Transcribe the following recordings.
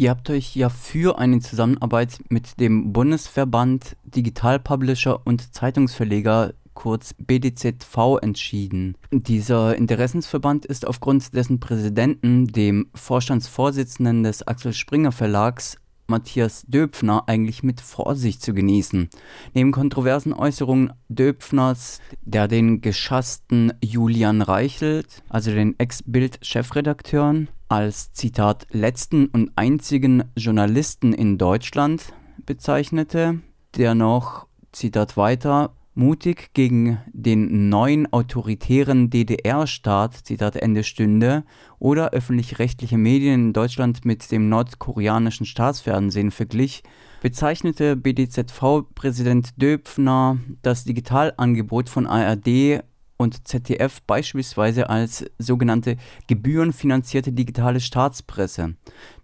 Ihr habt euch ja für eine Zusammenarbeit mit dem Bundesverband Digital Publisher und Zeitungsverleger kurz BDZV entschieden. Dieser Interessensverband ist aufgrund dessen Präsidenten, dem Vorstandsvorsitzenden des Axel Springer Verlags, Matthias Döpfner eigentlich mit Vorsicht zu genießen. Neben kontroversen Äußerungen Döpfners, der den geschassten Julian Reichelt, also den Ex-Bild-Chefredakteuren, als Zitat letzten und einzigen Journalisten in Deutschland bezeichnete, der noch, Zitat weiter, mutig gegen den neuen autoritären DDR-Staat, Zitat Ende stünde, oder öffentlich-rechtliche Medien in Deutschland mit dem nordkoreanischen Staatsfernsehen verglich, bezeichnete BDZV-Präsident Döpfner das Digitalangebot von ARD und ZDF beispielsweise als sogenannte gebührenfinanzierte digitale Staatspresse.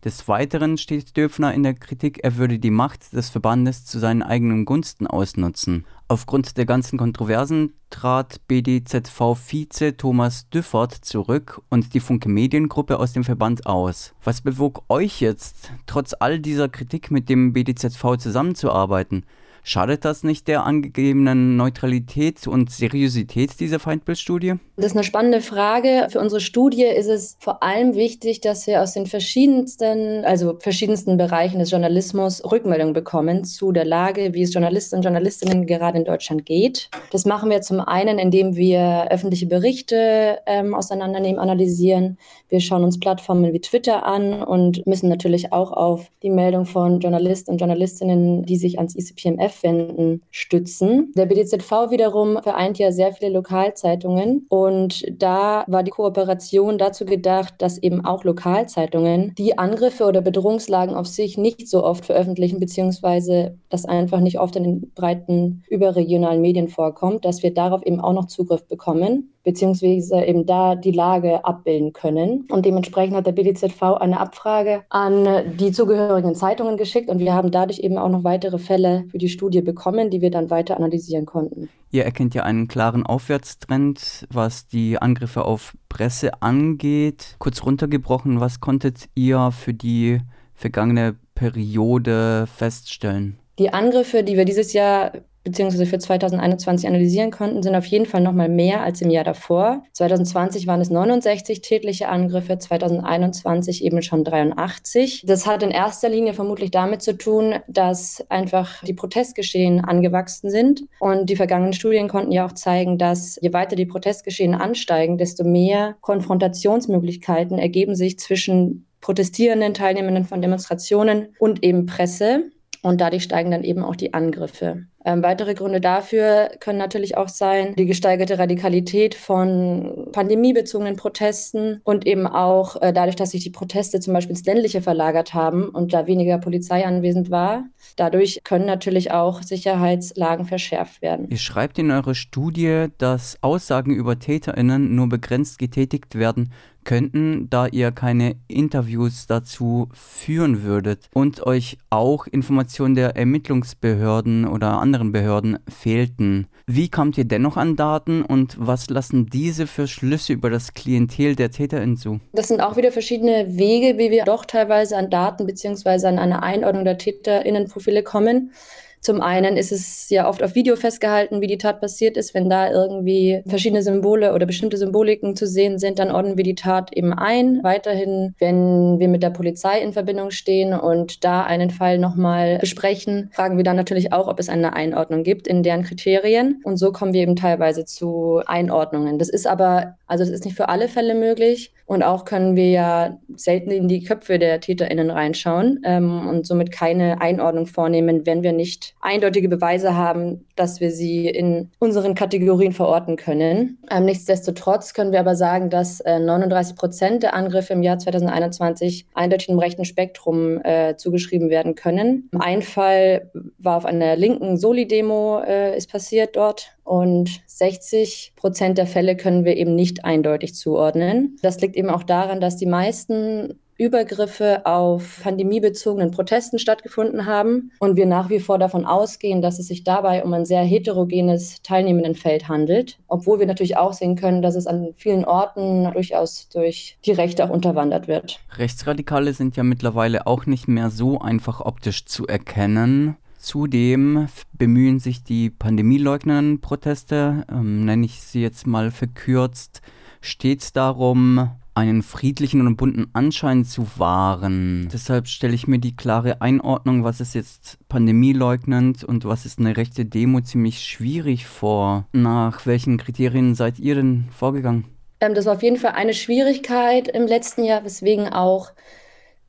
Des Weiteren steht Döpfner in der Kritik, er würde die Macht des Verbandes zu seinen eigenen Gunsten ausnutzen. Aufgrund der ganzen Kontroversen trat BDZV-Vize Thomas Düffert zurück und die Funke Mediengruppe aus dem Verband aus. Was bewog euch jetzt, trotz all dieser Kritik mit dem BDZV zusammenzuarbeiten? Schadet das nicht der angegebenen Neutralität und Seriosität dieser Feindbildstudie? Das ist eine spannende Frage. Für unsere Studie ist es vor allem wichtig, dass wir aus den verschiedensten, also verschiedensten Bereichen des Journalismus Rückmeldungen bekommen zu der Lage, wie es Journalisten und Journalistinnen gerade in Deutschland geht. Das machen wir zum einen, indem wir öffentliche Berichte ähm, auseinandernehmen, analysieren. Wir schauen uns Plattformen wie Twitter an und müssen natürlich auch auf die Meldung von Journalisten und Journalistinnen, die sich ans ICPMF Aufwänden stützen. Der BDZV wiederum vereint ja sehr viele Lokalzeitungen und da war die Kooperation dazu gedacht, dass eben auch Lokalzeitungen die Angriffe oder Bedrohungslagen auf sich nicht so oft veröffentlichen, beziehungsweise das einfach nicht oft in den breiten überregionalen Medien vorkommt, dass wir darauf eben auch noch Zugriff bekommen beziehungsweise eben da die Lage abbilden können. Und dementsprechend hat der BDZV eine Abfrage an die zugehörigen Zeitungen geschickt und wir haben dadurch eben auch noch weitere Fälle für die Studie bekommen, die wir dann weiter analysieren konnten. Ihr erkennt ja einen klaren Aufwärtstrend, was die Angriffe auf Presse angeht. Kurz runtergebrochen, was konntet ihr für die vergangene Periode feststellen? Die Angriffe, die wir dieses Jahr beziehungsweise für 2021 analysieren konnten, sind auf jeden Fall noch mal mehr als im Jahr davor. 2020 waren es 69 tätliche Angriffe, 2021 eben schon 83. Das hat in erster Linie vermutlich damit zu tun, dass einfach die Protestgeschehen angewachsen sind. Und die vergangenen Studien konnten ja auch zeigen, dass je weiter die Protestgeschehen ansteigen, desto mehr Konfrontationsmöglichkeiten ergeben sich zwischen Protestierenden, Teilnehmenden von Demonstrationen und eben Presse. Und dadurch steigen dann eben auch die Angriffe. Ähm, weitere Gründe dafür können natürlich auch sein, die gesteigerte Radikalität von pandemiebezogenen Protesten und eben auch äh, dadurch, dass sich die Proteste zum Beispiel ins Ländliche verlagert haben und da weniger Polizei anwesend war. Dadurch können natürlich auch Sicherheitslagen verschärft werden. Ihr schreibt in eurer Studie, dass Aussagen über TäterInnen nur begrenzt getätigt werden könnten, da ihr keine Interviews dazu führen würdet und euch auch Informationen der Ermittlungsbehörden oder anderen Behörden fehlten. Wie kamt ihr dennoch an Daten und was lassen diese für Schlüsse über das Klientel der TäterInnen zu? Das sind auch wieder verschiedene Wege, wie wir doch teilweise an Daten bzw. an eine Einordnung der TäterInnenprofile kommen. Zum einen ist es ja oft auf Video festgehalten, wie die Tat passiert ist. Wenn da irgendwie verschiedene Symbole oder bestimmte Symboliken zu sehen sind, dann ordnen wir die Tat eben ein. Weiterhin, wenn wir mit der Polizei in Verbindung stehen und da einen Fall nochmal besprechen, fragen wir dann natürlich auch, ob es eine Einordnung gibt in deren Kriterien. Und so kommen wir eben teilweise zu Einordnungen. Das ist aber, also das ist nicht für alle Fälle möglich. Und auch können wir ja selten in die Köpfe der TäterInnen reinschauen ähm, und somit keine Einordnung vornehmen, wenn wir nicht eindeutige Beweise haben, dass wir sie in unseren Kategorien verorten können. Ähm, nichtsdestotrotz können wir aber sagen, dass äh, 39 Prozent der Angriffe im Jahr 2021 eindeutig im rechten Spektrum äh, zugeschrieben werden können. Ein Fall war auf einer linken Soli-Demo, äh, ist passiert dort und 60 Prozent der Fälle können wir eben nicht eindeutig zuordnen. Das liegt eben auch daran, dass die meisten Übergriffe auf pandemiebezogenen Protesten stattgefunden haben und wir nach wie vor davon ausgehen, dass es sich dabei um ein sehr heterogenes Teilnehmendenfeld handelt, obwohl wir natürlich auch sehen können, dass es an vielen Orten durchaus durch die Rechte auch unterwandert wird. Rechtsradikale sind ja mittlerweile auch nicht mehr so einfach optisch zu erkennen. Zudem bemühen sich die pandemieleugnenden Proteste, ähm, nenne ich sie jetzt mal verkürzt, stets darum, einen friedlichen und bunten Anschein zu wahren. Deshalb stelle ich mir die klare Einordnung, was ist jetzt pandemieleugnend und was ist eine rechte Demo, ziemlich schwierig vor. Nach welchen Kriterien seid ihr denn vorgegangen? Ähm, das war auf jeden Fall eine Schwierigkeit im letzten Jahr, weswegen auch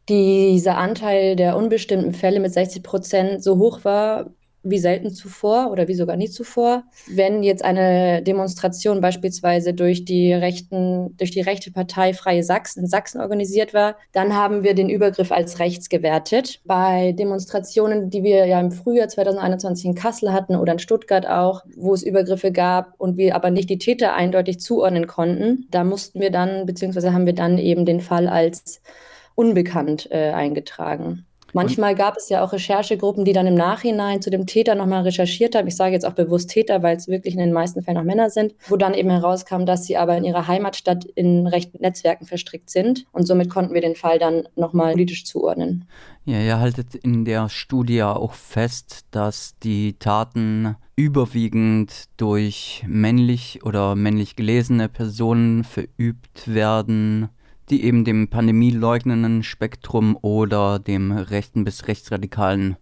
dieser Anteil der unbestimmten Fälle mit 60 Prozent so hoch war, wie selten zuvor oder wie sogar nie zuvor. Wenn jetzt eine Demonstration beispielsweise durch die rechten, durch die rechte Partei Freie Sachsen in Sachsen organisiert war, dann haben wir den Übergriff als rechts gewertet. Bei Demonstrationen, die wir ja im Frühjahr 2021 in Kassel hatten oder in Stuttgart auch, wo es Übergriffe gab und wir aber nicht die Täter eindeutig zuordnen konnten, da mussten wir dann, beziehungsweise haben wir dann eben den Fall als unbekannt äh, eingetragen. Manchmal gab es ja auch Recherchegruppen, die dann im Nachhinein zu dem Täter nochmal recherchiert haben. Ich sage jetzt auch bewusst Täter, weil es wirklich in den meisten Fällen auch Männer sind, wo dann eben herauskam, dass sie aber in ihrer Heimatstadt in rechten Netzwerken verstrickt sind. Und somit konnten wir den Fall dann nochmal politisch zuordnen. Ja, ihr haltet in der Studie auch fest, dass die Taten überwiegend durch männlich oder männlich gelesene Personen verübt werden die eben dem pandemieleugnenden Spektrum oder dem rechten bis rechtsradikalen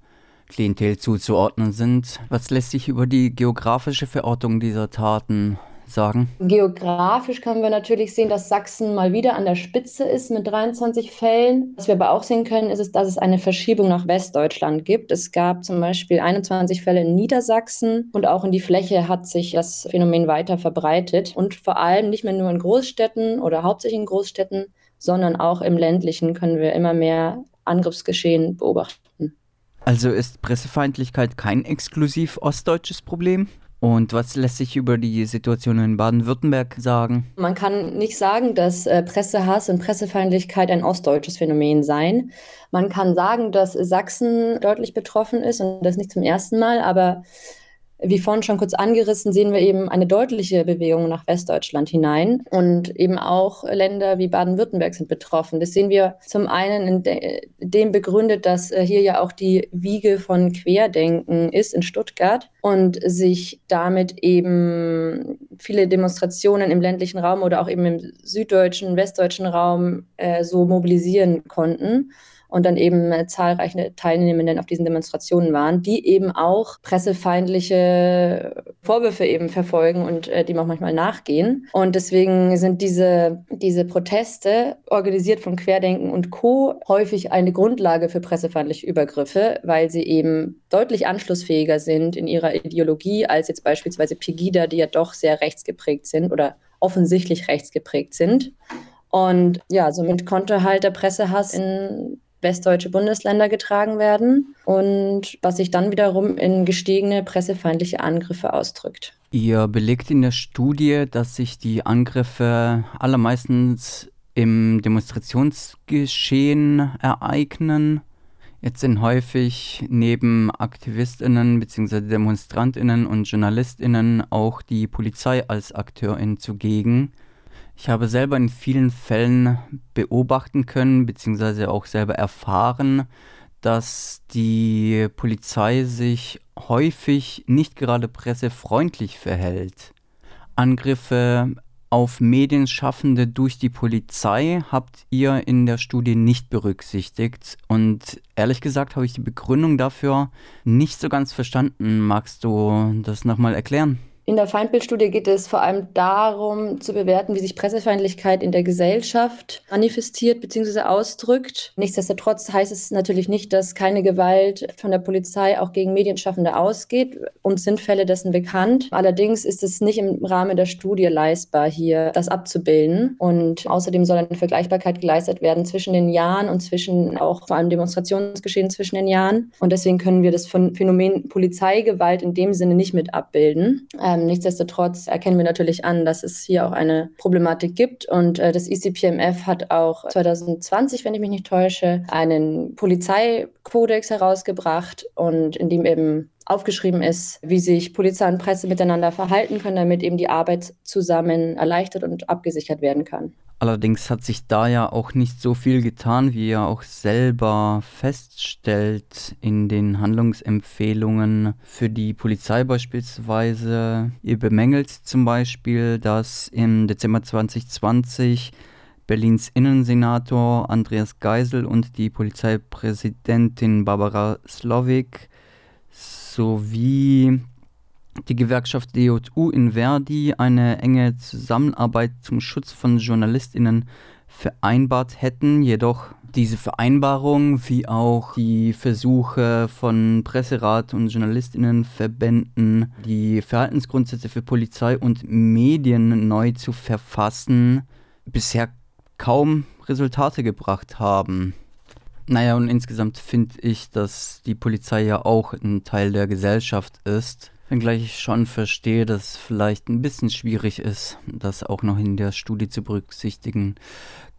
Klientel zuzuordnen sind. Was lässt sich über die geografische Verortung dieser Taten sagen? Geografisch können wir natürlich sehen, dass Sachsen mal wieder an der Spitze ist mit 23 Fällen. Was wir aber auch sehen können, ist, dass es eine Verschiebung nach Westdeutschland gibt. Es gab zum Beispiel 21 Fälle in Niedersachsen und auch in die Fläche hat sich das Phänomen weiter verbreitet und vor allem nicht mehr nur in Großstädten oder hauptsächlich in Großstädten, sondern auch im ländlichen können wir immer mehr Angriffsgeschehen beobachten. Also ist Pressefeindlichkeit kein exklusiv ostdeutsches Problem? Und was lässt sich über die Situation in Baden-Württemberg sagen? Man kann nicht sagen, dass äh, Pressehass und Pressefeindlichkeit ein ostdeutsches Phänomen seien. Man kann sagen, dass Sachsen deutlich betroffen ist und das nicht zum ersten Mal, aber wie vorhin schon kurz angerissen, sehen wir eben eine deutliche Bewegung nach Westdeutschland hinein. Und eben auch Länder wie Baden-Württemberg sind betroffen. Das sehen wir zum einen in de dem begründet, dass äh, hier ja auch die Wiege von Querdenken ist in Stuttgart und sich damit eben viele Demonstrationen im ländlichen Raum oder auch eben im süddeutschen, westdeutschen Raum äh, so mobilisieren konnten und dann eben äh, zahlreiche Teilnehmenden auf diesen Demonstrationen waren, die eben auch pressefeindliche Vorwürfe eben verfolgen und äh, dem auch manchmal nachgehen. Und deswegen sind diese, diese Proteste, organisiert von Querdenken und Co., häufig eine Grundlage für pressefeindliche Übergriffe, weil sie eben deutlich anschlussfähiger sind in ihrer Ideologie als jetzt beispielsweise Pegida, die ja doch sehr rechtsgeprägt sind oder offensichtlich rechtsgeprägt sind. Und ja, somit konnte halt der Pressehass in westdeutsche Bundesländer getragen werden und was sich dann wiederum in gestiegene pressefeindliche Angriffe ausdrückt. Ihr belegt in der Studie, dass sich die Angriffe allermeistens im Demonstrationsgeschehen ereignen. Jetzt sind häufig neben Aktivistinnen bzw. Demonstrantinnen und Journalistinnen auch die Polizei als Akteurin zugegen. Ich habe selber in vielen Fällen beobachten können, beziehungsweise auch selber erfahren, dass die Polizei sich häufig nicht gerade pressefreundlich verhält. Angriffe auf Medienschaffende durch die Polizei habt ihr in der Studie nicht berücksichtigt. Und ehrlich gesagt habe ich die Begründung dafür nicht so ganz verstanden. Magst du das nochmal erklären? In der Feindbildstudie geht es vor allem darum, zu bewerten, wie sich Pressefeindlichkeit in der Gesellschaft manifestiert bzw. ausdrückt. Nichtsdestotrotz heißt es natürlich nicht, dass keine Gewalt von der Polizei auch gegen Medienschaffende ausgeht. Uns sind Fälle dessen bekannt. Allerdings ist es nicht im Rahmen der Studie leistbar, hier das abzubilden. Und außerdem soll eine Vergleichbarkeit geleistet werden zwischen den Jahren und zwischen auch vor allem Demonstrationsgeschehen zwischen den Jahren. Und deswegen können wir das Phänomen Polizeigewalt in dem Sinne nicht mit abbilden. Äh, Ähm, nichtsdestotrotz erkennen wir natürlich an, dass es hier auch eine Problematik gibt. Und äh, das ICPMF hat auch 2020, wenn ich mich nicht täusche, einen Polizeikodex herausgebracht und in dem eben aufgeschrieben ist, wie sich Polizei und Presse miteinander verhalten können, damit eben die Arbeit zusammen erleichtert und abgesichert werden kann. Allerdings hat sich da ja auch nicht so viel getan, wie er auch selber feststellt in den Handlungsempfehlungen für die Polizei beispielsweise. Ihr bemängelt zum Beispiel, dass im Dezember 2020 Berlins Innensenator Andreas Geisel und die Polizeipräsidentin Barbara Slowik sowie die Gewerkschaft DJU in Verdi eine enge Zusammenarbeit zum Schutz von JournalistInnen vereinbart hätten, jedoch diese Vereinbarung wie auch die Versuche von Presserat und Journalistinnenverbänden, die Verhaltensgrundsätze für Polizei und Medien neu zu verfassen, bisher kaum Resultate gebracht haben. Naja, und insgesamt finde ich, dass die Polizei ja auch ein Teil der Gesellschaft ist Wenngleich ich schon verstehe, dass es vielleicht ein bisschen schwierig ist, das auch noch in der Studie zu berücksichtigen.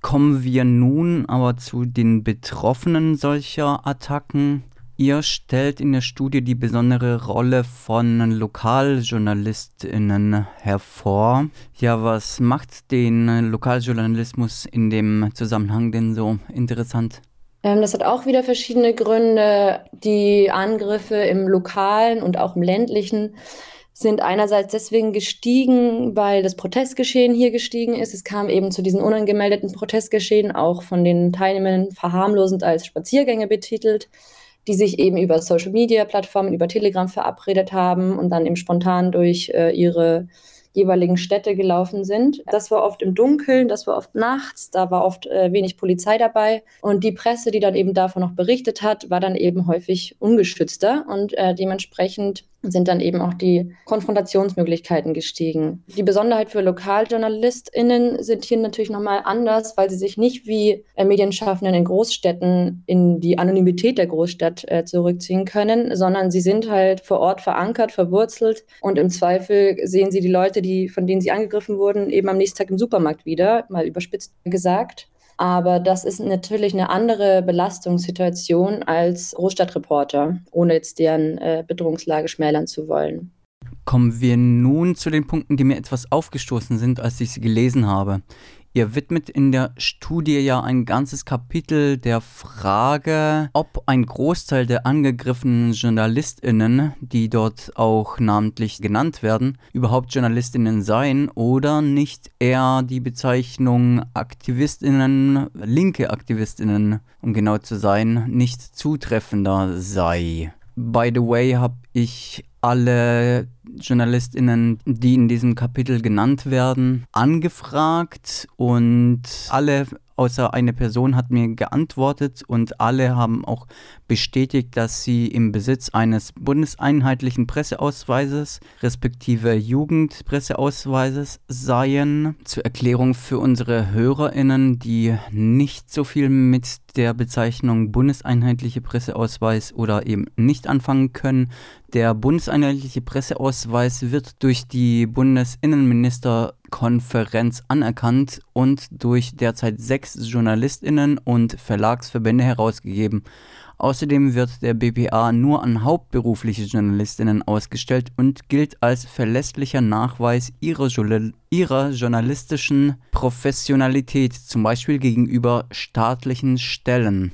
Kommen wir nun aber zu den Betroffenen solcher Attacken. Ihr stellt in der Studie die besondere Rolle von Lokaljournalistinnen hervor. Ja, was macht den Lokaljournalismus in dem Zusammenhang denn so interessant? Ähm, das hat auch wieder verschiedene Gründe. Die Angriffe im lokalen und auch im ländlichen sind einerseits deswegen gestiegen, weil das Protestgeschehen hier gestiegen ist. Es kam eben zu diesen unangemeldeten Protestgeschehen, auch von den Teilnehmern verharmlosend als Spaziergänge betitelt, die sich eben über Social-Media-Plattformen, über Telegram verabredet haben und dann eben spontan durch äh, ihre jeweiligen Städte gelaufen sind. Das war oft im Dunkeln, das war oft nachts, da war oft äh, wenig Polizei dabei. Und die Presse, die dann eben davon noch berichtet hat, war dann eben häufig ungeschützter und äh, dementsprechend sind dann eben auch die Konfrontationsmöglichkeiten gestiegen. Die Besonderheit für LokaljournalistInnen sind hier natürlich nochmal anders, weil sie sich nicht wie äh, Medienschaffenden in Großstädten in die Anonymität der Großstadt äh, zurückziehen können, sondern sie sind halt vor Ort verankert, verwurzelt und im Zweifel sehen sie die Leute, die, von denen sie angegriffen wurden, eben am nächsten Tag im Supermarkt wieder, mal überspitzt gesagt. Aber das ist natürlich eine andere Belastungssituation als Großstadtreporter, ohne jetzt deren äh, Bedrohungslage schmälern zu wollen. Kommen wir nun zu den Punkten, die mir etwas aufgestoßen sind, als ich sie gelesen habe. Ihr widmet in der Studie ja ein ganzes Kapitel der Frage, ob ein Großteil der angegriffenen JournalistInnen, die dort auch namentlich genannt werden, überhaupt JournalistInnen seien oder nicht eher die Bezeichnung AktivistInnen, linke AktivistInnen, um genau zu sein, nicht zutreffender sei. By the way, habe ich alle JournalistInnen, die in diesem Kapitel genannt werden, angefragt und alle außer eine Person hat mir geantwortet und alle haben auch bestätigt, dass sie im Besitz eines bundeseinheitlichen Presseausweises respektive Jugendpresseausweises seien. Zur Erklärung für unsere Hörerinnen, die nicht so viel mit der Bezeichnung bundeseinheitliche Presseausweis oder eben nicht anfangen können. Der bundeseinheitliche Presseausweis wird durch die Bundesinnenministerkonferenz anerkannt und durch derzeit sechs Journalistinnen und Verlagsverbände herausgegeben. Außerdem wird der BPA nur an hauptberufliche Journalistinnen ausgestellt und gilt als verlässlicher Nachweis ihrer, ihrer journalistischen Professionalität, zum Beispiel gegenüber staatlichen Stellen.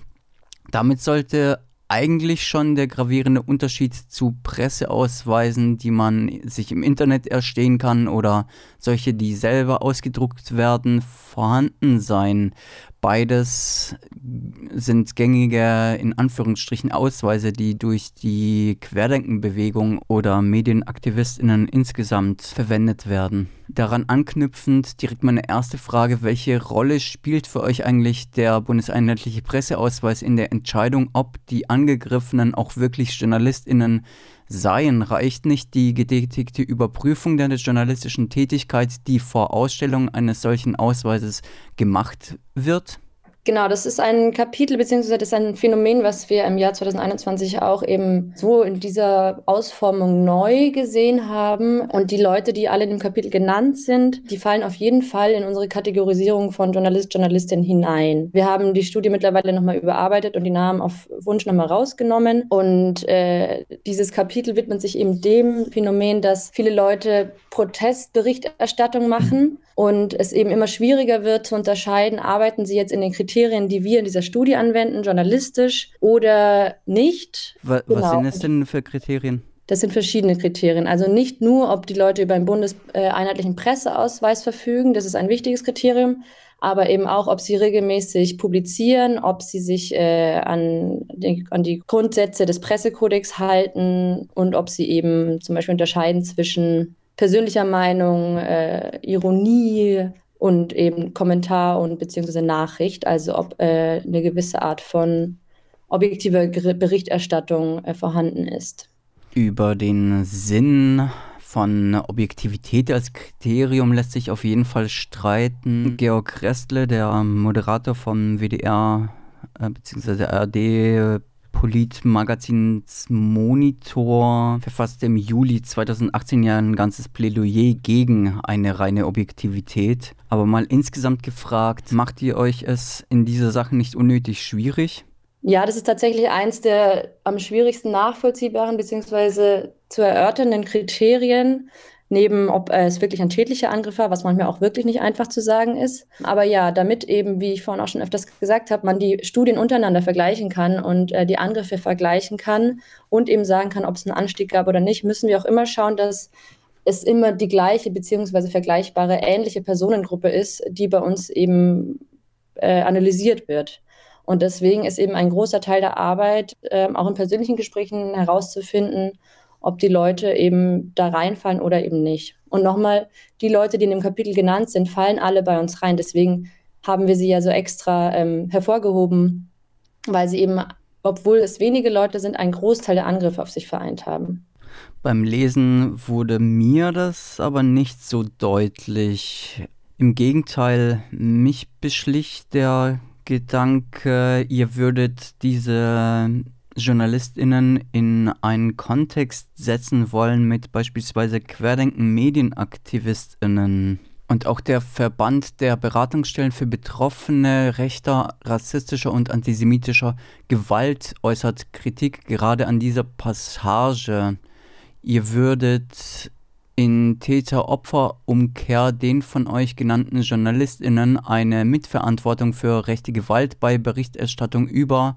Damit sollte eigentlich schon der gravierende Unterschied zu Presseausweisen, die man sich im Internet erstehen kann oder solche, die selber ausgedruckt werden, vorhanden sein. Beides sind gängige, in Anführungsstrichen, Ausweise, die durch die Querdenkenbewegung oder Medienaktivistinnen insgesamt verwendet werden. Daran anknüpfend direkt meine erste Frage, welche Rolle spielt für euch eigentlich der bundeseinheitliche Presseausweis in der Entscheidung, ob die Angegriffenen auch wirklich Journalistinnen seien? Reicht nicht die getätigte Überprüfung der journalistischen Tätigkeit, die vor Ausstellung eines solchen Ausweises gemacht wird? Genau, das ist ein Kapitel, beziehungsweise das ist ein Phänomen, was wir im Jahr 2021 auch eben so in dieser Ausformung neu gesehen haben. Und die Leute, die alle in dem Kapitel genannt sind, die fallen auf jeden Fall in unsere Kategorisierung von Journalist, Journalistin hinein. Wir haben die Studie mittlerweile nochmal überarbeitet und die Namen auf Wunsch nochmal rausgenommen. Und äh, dieses Kapitel widmet sich eben dem Phänomen, dass viele Leute Protestberichterstattung machen und es eben immer schwieriger wird zu unterscheiden, arbeiten sie jetzt in den Kriterien, die wir in dieser Studie anwenden, journalistisch oder nicht. Was, genau. was sind es denn für Kriterien? Das sind verschiedene Kriterien. Also nicht nur, ob die Leute über einen bundeseinheitlichen Presseausweis verfügen, das ist ein wichtiges Kriterium, aber eben auch, ob sie regelmäßig publizieren, ob sie sich äh, an, die, an die Grundsätze des Pressekodex halten und ob sie eben zum Beispiel unterscheiden zwischen persönlicher Meinung, äh, Ironie und eben Kommentar und beziehungsweise Nachricht, also ob äh, eine gewisse Art von objektiver Berichterstattung äh, vorhanden ist. Über den Sinn von Objektivität als Kriterium lässt sich auf jeden Fall streiten. Georg Restle, der Moderator vom WDR äh, bzw. ARD Politmagazins Monitor verfasste im Juli 2018 ja ein ganzes Plädoyer gegen eine reine Objektivität. Aber mal insgesamt gefragt, macht ihr euch es in dieser Sache nicht unnötig schwierig? Ja, das ist tatsächlich eins der am schwierigsten nachvollziehbaren bzw. zu erörternden Kriterien neben ob es wirklich ein schädlicher Angriff war, was manchmal auch wirklich nicht einfach zu sagen ist. Aber ja, damit eben, wie ich vorhin auch schon öfters gesagt habe, man die Studien untereinander vergleichen kann und äh, die Angriffe vergleichen kann und eben sagen kann, ob es einen Anstieg gab oder nicht, müssen wir auch immer schauen, dass es immer die gleiche beziehungsweise vergleichbare ähnliche Personengruppe ist, die bei uns eben äh, analysiert wird. Und deswegen ist eben ein großer Teil der Arbeit, äh, auch in persönlichen Gesprächen herauszufinden, ob die Leute eben da reinfallen oder eben nicht. Und nochmal, die Leute, die in dem Kapitel genannt sind, fallen alle bei uns rein. Deswegen haben wir sie ja so extra ähm, hervorgehoben, weil sie eben, obwohl es wenige Leute sind, einen Großteil der Angriffe auf sich vereint haben. Beim Lesen wurde mir das aber nicht so deutlich. Im Gegenteil, mich beschlich der Gedanke, ihr würdet diese JournalistInnen in einen Kontext setzen wollen mit beispielsweise Querdenken MedienaktivistInnen. Und auch der Verband der Beratungsstellen für Betroffene rechter, rassistischer und antisemitischer Gewalt äußert Kritik gerade an dieser Passage. Ihr würdet in Täter-Opfer-Umkehr den von euch genannten JournalistInnen eine Mitverantwortung für rechte Gewalt bei Berichterstattung über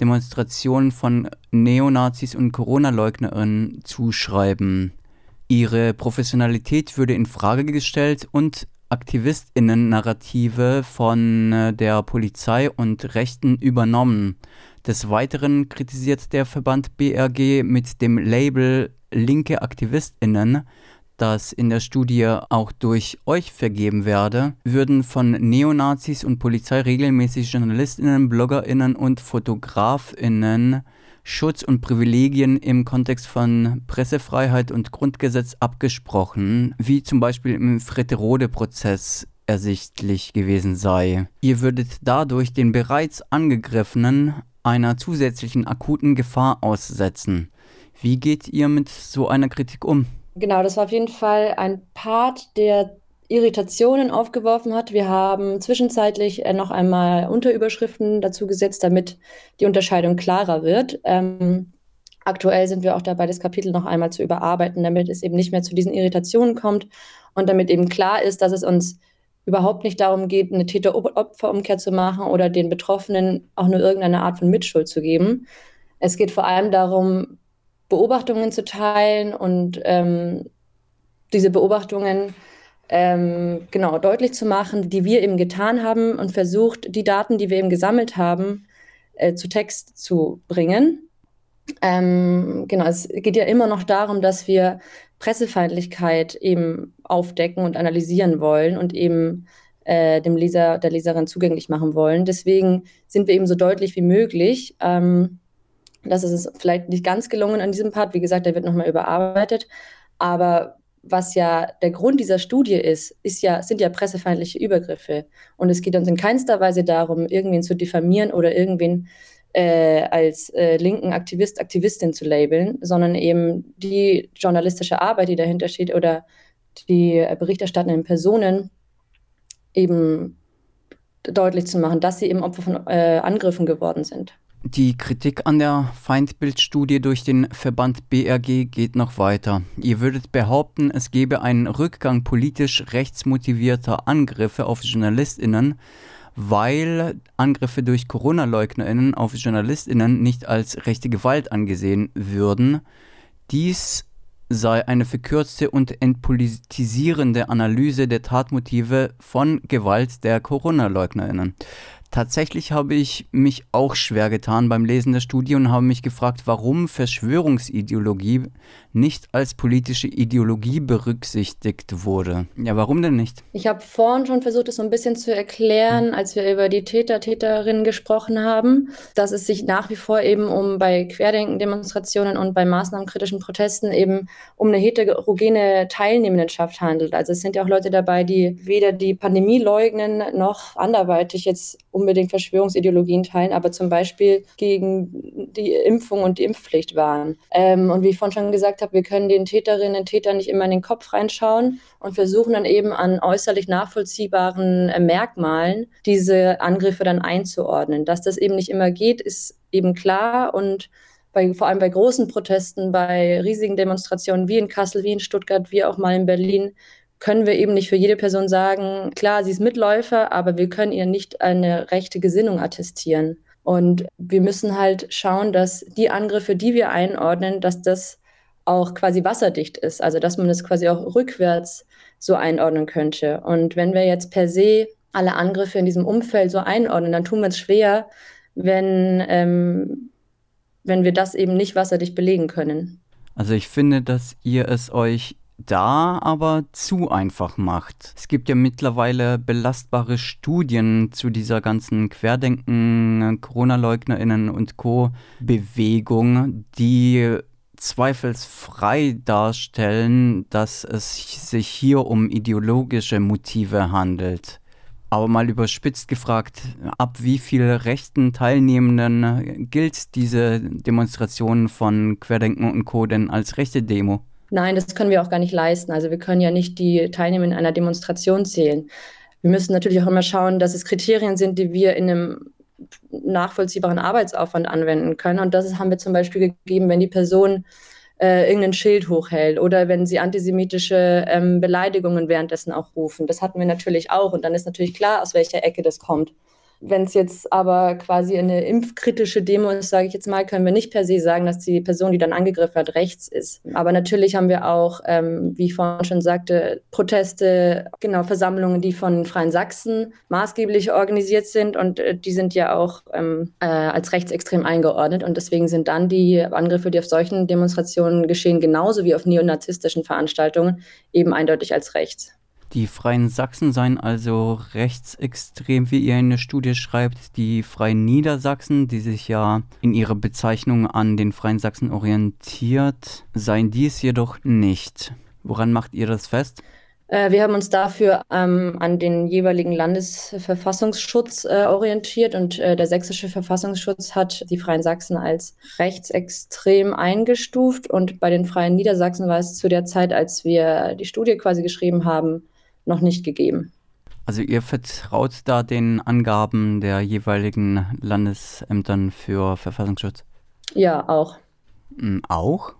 Demonstrationen von Neonazis und Corona-Leugnerinnen zuschreiben. Ihre Professionalität würde in Frage gestellt und Aktivistinnen-Narrative von äh, der Polizei und Rechten übernommen. Des Weiteren kritisiert der Verband BRG mit dem Label linke Aktivistinnen das in der Studie auch durch euch vergeben werde, würden von Neonazis und Polizei regelmäßig Journalistinnen, Bloggerinnen und Fotografinnen Schutz und Privilegien im Kontext von Pressefreiheit und Grundgesetz abgesprochen, wie zum Beispiel im Fretterode-Prozess ersichtlich gewesen sei. Ihr würdet dadurch den bereits angegriffenen einer zusätzlichen akuten Gefahr aussetzen. Wie geht ihr mit so einer Kritik um? Genau, das war auf jeden Fall ein Part, der Irritationen aufgeworfen hat. Wir haben zwischenzeitlich äh, noch einmal Unterüberschriften dazu gesetzt, damit die Unterscheidung klarer wird. Ähm, aktuell sind wir auch dabei, das Kapitel noch einmal zu überarbeiten, damit es eben nicht mehr zu diesen Irritationen kommt und damit eben klar ist, dass es uns überhaupt nicht darum geht, eine Täter-Opfer-Umkehr zu machen oder den Betroffenen auch nur irgendeine Art von Mitschuld zu geben. Es geht vor allem darum, Beobachtungen zu teilen und ähm, diese Beobachtungen ähm, genau deutlich zu machen, die wir eben getan haben und versucht, die Daten, die wir eben gesammelt haben, äh, zu Text zu bringen. Ähm, genau, es geht ja immer noch darum, dass wir Pressefeindlichkeit eben aufdecken und analysieren wollen und eben äh, dem Leser, der Leserin zugänglich machen wollen. Deswegen sind wir eben so deutlich wie möglich. Ähm, das ist es vielleicht nicht ganz gelungen an diesem Part. Wie gesagt, der wird nochmal überarbeitet. Aber was ja der Grund dieser Studie ist, ist ja, sind ja pressefeindliche Übergriffe. Und es geht uns in keinster Weise darum, irgendwen zu diffamieren oder irgendwen äh, als äh, linken Aktivist, Aktivistin zu labeln, sondern eben die journalistische Arbeit, die dahinter steht oder die berichterstattenden Personen eben deutlich zu machen, dass sie eben Opfer von äh, Angriffen geworden sind. Die Kritik an der Feindbildstudie durch den Verband BRG geht noch weiter. Ihr würdet behaupten, es gebe einen Rückgang politisch rechtsmotivierter Angriffe auf Journalistinnen, weil Angriffe durch Corona-Leugnerinnen auf Journalistinnen nicht als rechte Gewalt angesehen würden. Dies sei eine verkürzte und entpolitisierende Analyse der Tatmotive von Gewalt der Corona-Leugnerinnen. Tatsächlich habe ich mich auch schwer getan beim Lesen der Studie und habe mich gefragt, warum Verschwörungsideologie nicht als politische Ideologie berücksichtigt wurde. Ja, warum denn nicht? Ich habe vorhin schon versucht, es so ein bisschen zu erklären, als wir über die Täter, Täterinnen gesprochen haben, dass es sich nach wie vor eben um bei Querdenken-Demonstrationen und bei maßnahmenkritischen Protesten eben um eine heterogene Teilnehmendenschaft handelt. Also es sind ja auch Leute dabei, die weder die Pandemie leugnen noch anderweitig jetzt unbedingt Verschwörungsideologien teilen, aber zum Beispiel gegen die Impfung und die Impfpflicht waren. Ähm, und wie ich vorhin schon gesagt habe, wir können den Täterinnen und Tätern nicht immer in den Kopf reinschauen und versuchen dann eben an äußerlich nachvollziehbaren äh, Merkmalen diese Angriffe dann einzuordnen. Dass das eben nicht immer geht, ist eben klar und bei, vor allem bei großen Protesten, bei riesigen Demonstrationen wie in Kassel, wie in Stuttgart, wie auch mal in Berlin, können wir eben nicht für jede Person sagen, klar, sie ist Mitläufer, aber wir können ihr nicht eine rechte Gesinnung attestieren. Und wir müssen halt schauen, dass die Angriffe, die wir einordnen, dass das auch quasi wasserdicht ist, also dass man es quasi auch rückwärts so einordnen könnte. Und wenn wir jetzt per se alle Angriffe in diesem Umfeld so einordnen, dann tun wir es schwer, wenn, ähm, wenn wir das eben nicht wasserdicht belegen können. Also ich finde, dass ihr es euch da aber zu einfach macht. Es gibt ja mittlerweile belastbare Studien zu dieser ganzen Querdenken, Corona-Leugnerinnen und Co-Bewegung, die zweifelsfrei darstellen, dass es sich hier um ideologische Motive handelt. Aber mal überspitzt gefragt, ab wie viel rechten Teilnehmenden gilt diese Demonstration von Querdenken und Co. denn als rechte Demo? Nein, das können wir auch gar nicht leisten. Also wir können ja nicht die Teilnehmer in einer Demonstration zählen. Wir müssen natürlich auch immer schauen, dass es Kriterien sind, die wir in einem nachvollziehbaren Arbeitsaufwand anwenden können. Und das haben wir zum Beispiel gegeben, wenn die Person äh, irgendein Schild hochhält oder wenn sie antisemitische ähm, Beleidigungen währenddessen auch rufen. Das hatten wir natürlich auch. Und dann ist natürlich klar, aus welcher Ecke das kommt. Wenn es jetzt aber quasi eine impfkritische Demo ist, sage ich jetzt mal, können wir nicht per se sagen, dass die Person, die dann angegriffen hat, rechts ist. Aber natürlich haben wir auch, ähm, wie ich vorhin schon sagte, Proteste, genau, Versammlungen, die von Freien Sachsen maßgeblich organisiert sind und äh, die sind ja auch ähm, äh, als rechtsextrem eingeordnet und deswegen sind dann die Angriffe, die auf solchen Demonstrationen geschehen, genauso wie auf neonazistischen Veranstaltungen, eben eindeutig als rechts. Die Freien Sachsen seien also rechtsextrem, wie ihr in der Studie schreibt. Die Freien Niedersachsen, die sich ja in ihrer Bezeichnung an den Freien Sachsen orientiert, seien dies jedoch nicht. Woran macht ihr das fest? Äh, wir haben uns dafür ähm, an den jeweiligen Landesverfassungsschutz äh, orientiert und äh, der sächsische Verfassungsschutz hat die Freien Sachsen als rechtsextrem eingestuft und bei den Freien Niedersachsen war es zu der Zeit, als wir die Studie quasi geschrieben haben, noch nicht gegeben. Also ihr vertraut da den Angaben der jeweiligen Landesämtern für Verfassungsschutz? Ja, auch. Hm, auch?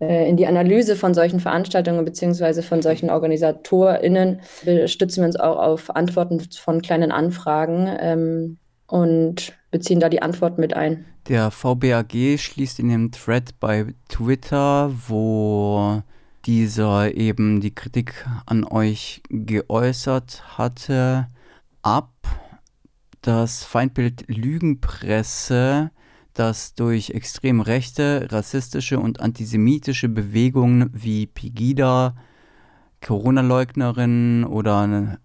Äh, in die Analyse von solchen Veranstaltungen bzw. von solchen OrganisatorInnen stützen wir uns auch auf Antworten von kleinen Anfragen ähm, und beziehen da die Antworten mit ein. Der VBAG schließt in dem Thread bei Twitter, wo dieser eben die Kritik an euch geäußert hatte, ab, das Feindbild Lügenpresse, das durch extrem rechte, rassistische und antisemitische Bewegungen wie Pegida, Corona-Leugnerin oder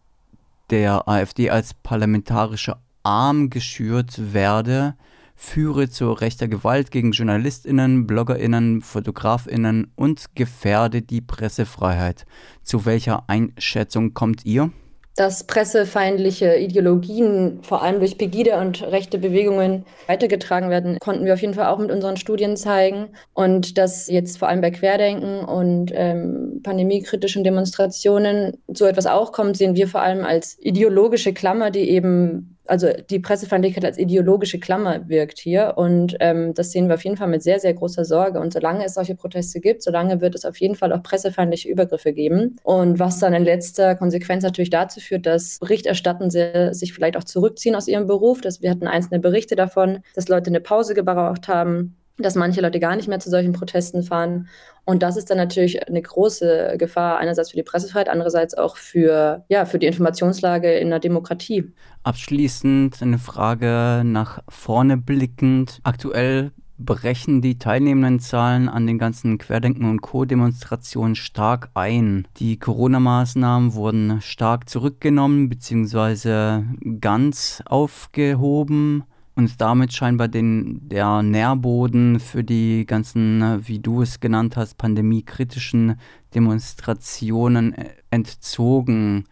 der AfD als parlamentarischer Arm geschürt werde, führe zu rechter Gewalt gegen JournalistInnen, BloggerInnen, FotografInnen und gefährde die Pressefreiheit. Zu welcher Einschätzung kommt ihr? dass pressefeindliche Ideologien vor allem durch Pegida und rechte Bewegungen weitergetragen werden, konnten wir auf jeden Fall auch mit unseren Studien zeigen. Und dass jetzt vor allem bei Querdenken und ähm, pandemiekritischen Demonstrationen so etwas auch kommt, sehen wir vor allem als ideologische Klammer, die eben also die Pressefeindlichkeit als ideologische Klammer wirkt hier. Und ähm, das sehen wir auf jeden Fall mit sehr, sehr großer Sorge. Und solange es solche Proteste gibt, solange wird es auf jeden Fall auch pressefeindliche Übergriffe geben. Und was dann in letzter Konsequenz natürlich dazu führt, dass Berichterstattende sich vielleicht auch zurückziehen aus ihrem Beruf. Dass wir hatten einzelne Berichte davon, dass Leute eine Pause gebraucht haben, dass manche Leute gar nicht mehr zu solchen Protesten fahren. Und das ist dann natürlich eine große Gefahr, einerseits für die Pressefreiheit, andererseits auch für, ja, für die Informationslage in der Demokratie. Abschließend eine Frage nach vorne blickend. Aktuell brechen die teilnehmenden Zahlen an den ganzen Querdenken- und Co-Demonstrationen stark ein. Die Corona-Maßnahmen wurden stark zurückgenommen bzw. ganz aufgehoben und damit scheinbar den, der Nährboden für die ganzen, wie du es genannt hast, pandemiekritischen Demonstrationen äh, entzogen.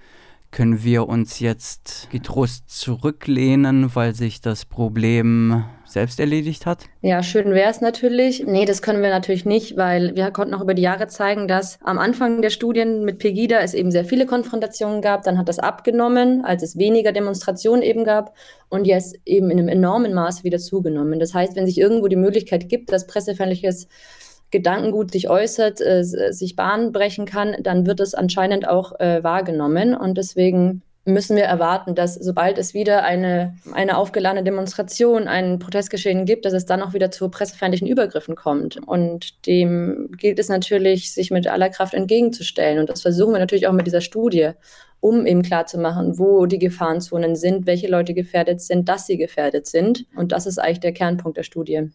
Können wir uns jetzt getrost zurücklehnen, weil sich das Problem selbst erledigt hat? Ja, schön wäre es natürlich. Nee, das können wir natürlich nicht, weil wir konnten auch über die Jahre zeigen, dass am Anfang der Studien mit Pegida es eben sehr viele Konfrontationen gab. Dann hat das abgenommen, als es weniger Demonstrationen eben gab und jetzt eben in einem enormen Maße wieder zugenommen. Das heißt, wenn sich irgendwo die Möglichkeit gibt, dass pressefeindliches Gedankengut sich äußert, äh, sich Bahn brechen kann, dann wird es anscheinend auch äh, wahrgenommen. Und deswegen müssen wir erwarten, dass sobald es wieder eine, eine aufgeladene Demonstration, ein Protestgeschehen gibt, dass es dann auch wieder zu pressefeindlichen Übergriffen kommt. Und dem gilt es natürlich, sich mit aller Kraft entgegenzustellen. Und das versuchen wir natürlich auch mit dieser Studie, um eben klarzumachen, wo die Gefahrenzonen sind, welche Leute gefährdet sind, dass sie gefährdet sind. Und das ist eigentlich der Kernpunkt der Studie.